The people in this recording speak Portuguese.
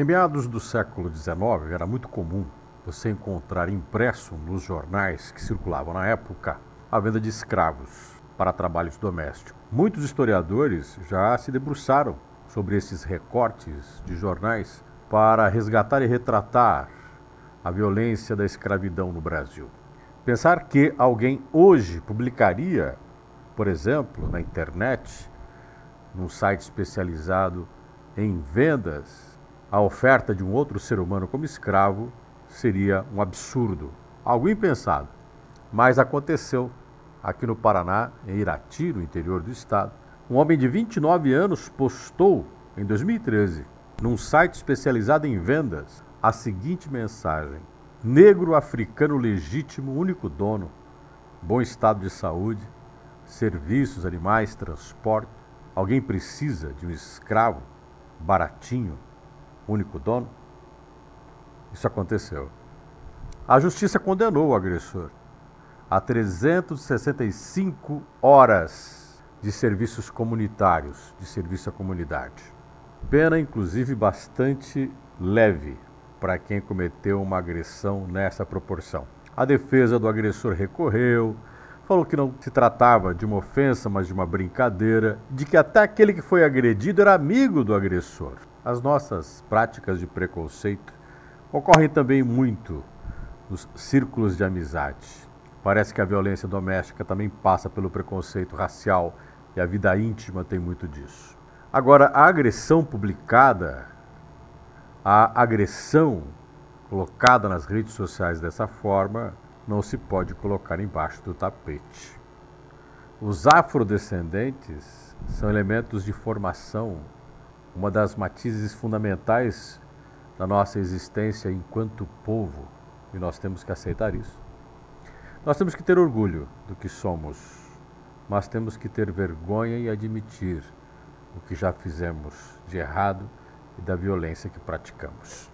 Em meados do século XIX, era muito comum você encontrar impresso nos jornais que circulavam na época a venda de escravos para trabalhos domésticos. Muitos historiadores já se debruçaram sobre esses recortes de jornais para resgatar e retratar a violência da escravidão no Brasil. Pensar que alguém hoje publicaria, por exemplo, na internet, num site especializado em vendas, a oferta de um outro ser humano como escravo seria um absurdo, algo impensado. Mas aconteceu aqui no Paraná, em Irati, no interior do estado. Um homem de 29 anos postou em 2013, num site especializado em vendas, a seguinte mensagem: Negro africano legítimo, único dono, bom estado de saúde, serviços, animais, transporte. Alguém precisa de um escravo baratinho, único dono? Isso aconteceu. A justiça condenou o agressor a 365 horas de serviços comunitários, de serviço à comunidade. Pena, inclusive, bastante leve para quem cometeu uma agressão nessa proporção. A defesa do agressor recorreu, falou que não se tratava de uma ofensa, mas de uma brincadeira, de que até aquele que foi agredido era amigo do agressor. As nossas práticas de preconceito ocorrem também muito nos círculos de amizade. Parece que a violência doméstica também passa pelo preconceito racial e a vida íntima tem muito disso. Agora, a agressão publicada, a agressão colocada nas redes sociais dessa forma, não se pode colocar embaixo do tapete. Os afrodescendentes são elementos de formação, uma das matizes fundamentais da nossa existência enquanto povo, e nós temos que aceitar isso. Nós temos que ter orgulho do que somos, mas temos que ter vergonha e admitir o que já fizemos de errado e da violência que praticamos.